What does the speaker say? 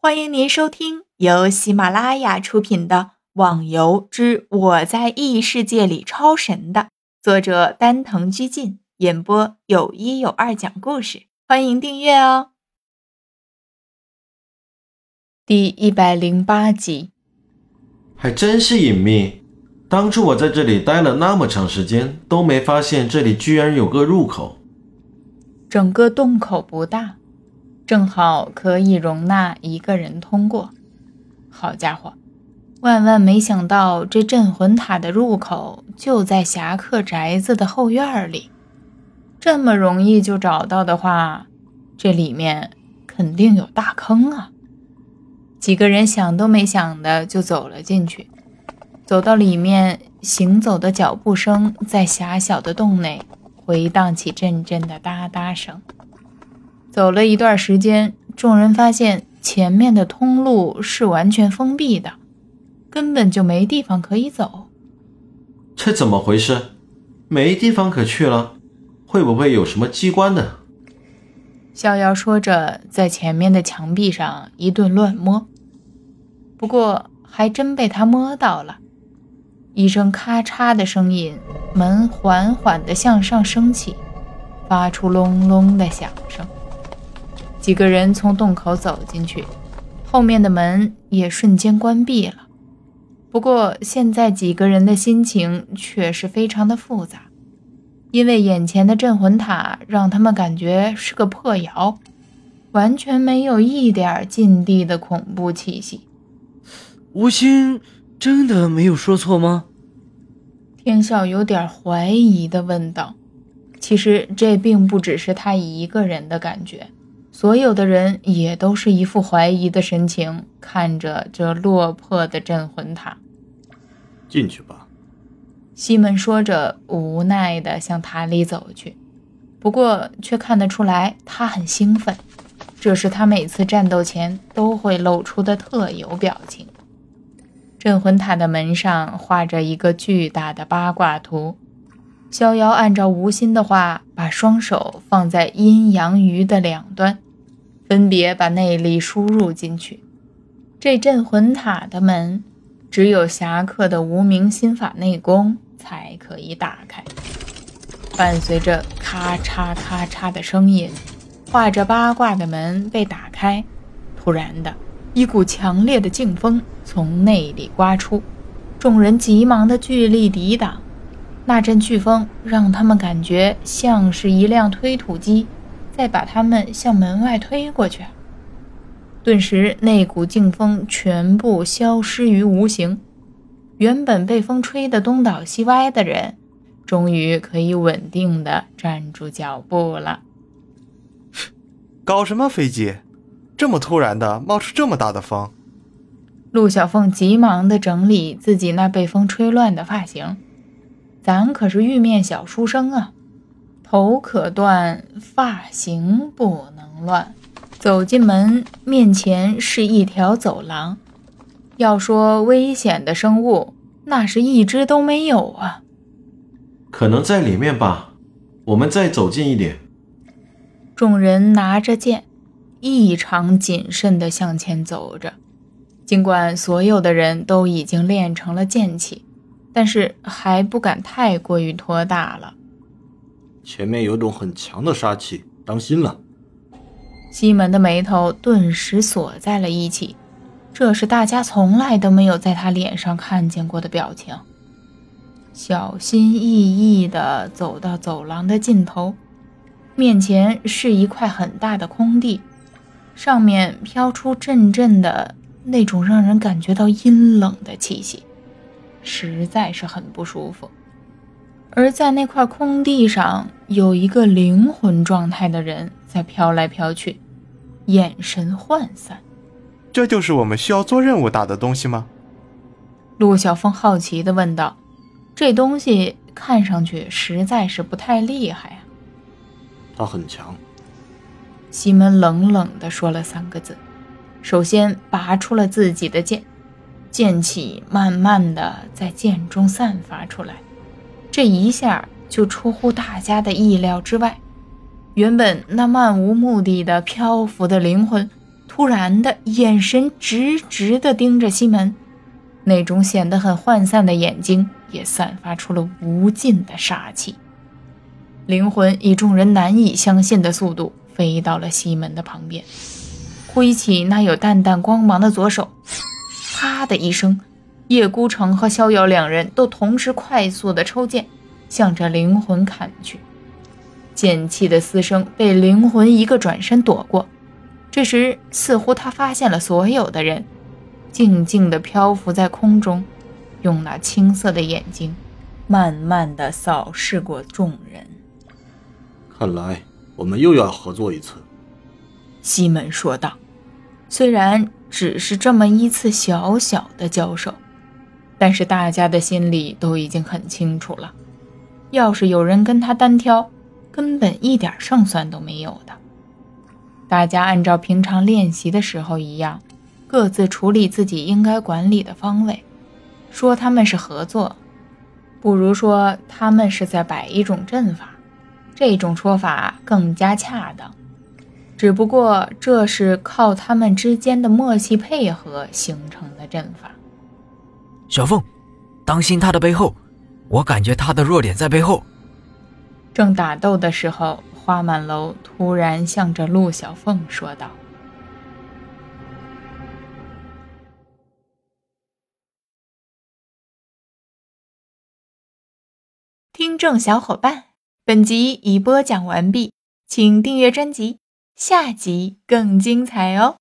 欢迎您收听由喜马拉雅出品的《网游之我在异世界里超神》的作者丹藤居进演播，有一有二讲故事。欢迎订阅哦。第一百零八集，还真是隐秘。当初我在这里待了那么长时间，都没发现这里居然有个入口。整个洞口不大。正好可以容纳一个人通过。好家伙，万万没想到，这镇魂塔的入口就在侠客宅子的后院里。这么容易就找到的话，这里面肯定有大坑啊！几个人想都没想的就走了进去。走到里面，行走的脚步声在狭小的洞内回荡起阵阵的哒哒声。走了一段时间，众人发现前面的通路是完全封闭的，根本就没地方可以走。这怎么回事？没地方可去了？会不会有什么机关呢？逍遥说着，在前面的墙壁上一顿乱摸，不过还真被他摸到了。一声咔嚓的声音，门缓缓地向上升起，发出隆隆的响声。几个人从洞口走进去，后面的门也瞬间关闭了。不过现在几个人的心情却是非常的复杂，因为眼前的镇魂塔让他们感觉是个破窑，完全没有一点禁地的恐怖气息。吴昕真的没有说错吗？天笑有点怀疑的问道。其实这并不只是他一个人的感觉。所有的人也都是一副怀疑的神情，看着这落魄的镇魂塔。进去吧，西门说着，无奈地向塔里走去。不过，却看得出来他很兴奋，这是他每次战斗前都会露出的特有表情。镇魂塔的门上画着一个巨大的八卦图。逍遥按照吴心的话，把双手放在阴阳鱼的两端。分别把内力输入进去，这镇魂塔的门只有侠客的无名心法内功才可以打开。伴随着咔嚓咔嚓的声音，画着八卦的门被打开。突然的一股强烈的劲风从内里刮出，众人急忙的聚力抵挡。那阵飓风让他们感觉像是一辆推土机。再把他们向门外推过去，顿时那股劲风全部消失于无形。原本被风吹得东倒西歪的人，终于可以稳定的站住脚步了。搞什么飞机？这么突然的冒出这么大的风？陆小凤急忙的整理自己那被风吹乱的发型。咱可是玉面小书生啊！头可断，发型不能乱。走进门，面前是一条走廊。要说危险的生物，那是一只都没有啊。可能在里面吧。我们再走近一点。众人拿着剑，异常谨慎地向前走着。尽管所有的人都已经练成了剑气，但是还不敢太过于拖大了。前面有种很强的杀气，当心了！西门的眉头顿时锁在了一起，这是大家从来都没有在他脸上看见过的表情。小心翼翼地走到走廊的尽头，面前是一块很大的空地，上面飘出阵阵的那种让人感觉到阴冷的气息，实在是很不舒服。而在那块空地上，有一个灵魂状态的人在飘来飘去，眼神涣散。这就是我们需要做任务打的东西吗？陆小凤好奇地问道。这东西看上去实在是不太厉害啊。他很强。西门冷冷地说了三个字，首先拔出了自己的剑，剑气慢慢地在剑中散发出来。这一下就出乎大家的意料之外，原本那漫无目的的漂浮的灵魂，突然的眼神直直的盯着西门，那种显得很涣散的眼睛也散发出了无尽的杀气。灵魂以众人难以相信的速度飞到了西门的旁边，挥起那有淡淡光芒的左手，啪的一声，叶孤城和逍遥两人都同时快速的抽剑，向着灵魂砍去。剑气的嘶声被灵魂一个转身躲过。这时，似乎他发现了所有的人，静静地漂浮在空中，用那青色的眼睛，慢慢地扫视过众人。看来我们又要合作一次，西门说道。虽然只是这么一次小小的交手，但是大家的心里都已经很清楚了。要是有人跟他单挑，根本一点胜算都没有的。大家按照平常练习的时候一样，各自处理自己应该管理的方位。说他们是合作，不如说他们是在摆一种阵法。这种说法更加恰当。只不过这是靠他们之间的默契配合形成的阵法。小凤，当心他的背后，我感觉他的弱点在背后。正打斗的时候。花满楼突然向着陆小凤说道：“听众小伙伴，本集已播讲完毕，请订阅专辑，下集更精彩哦。”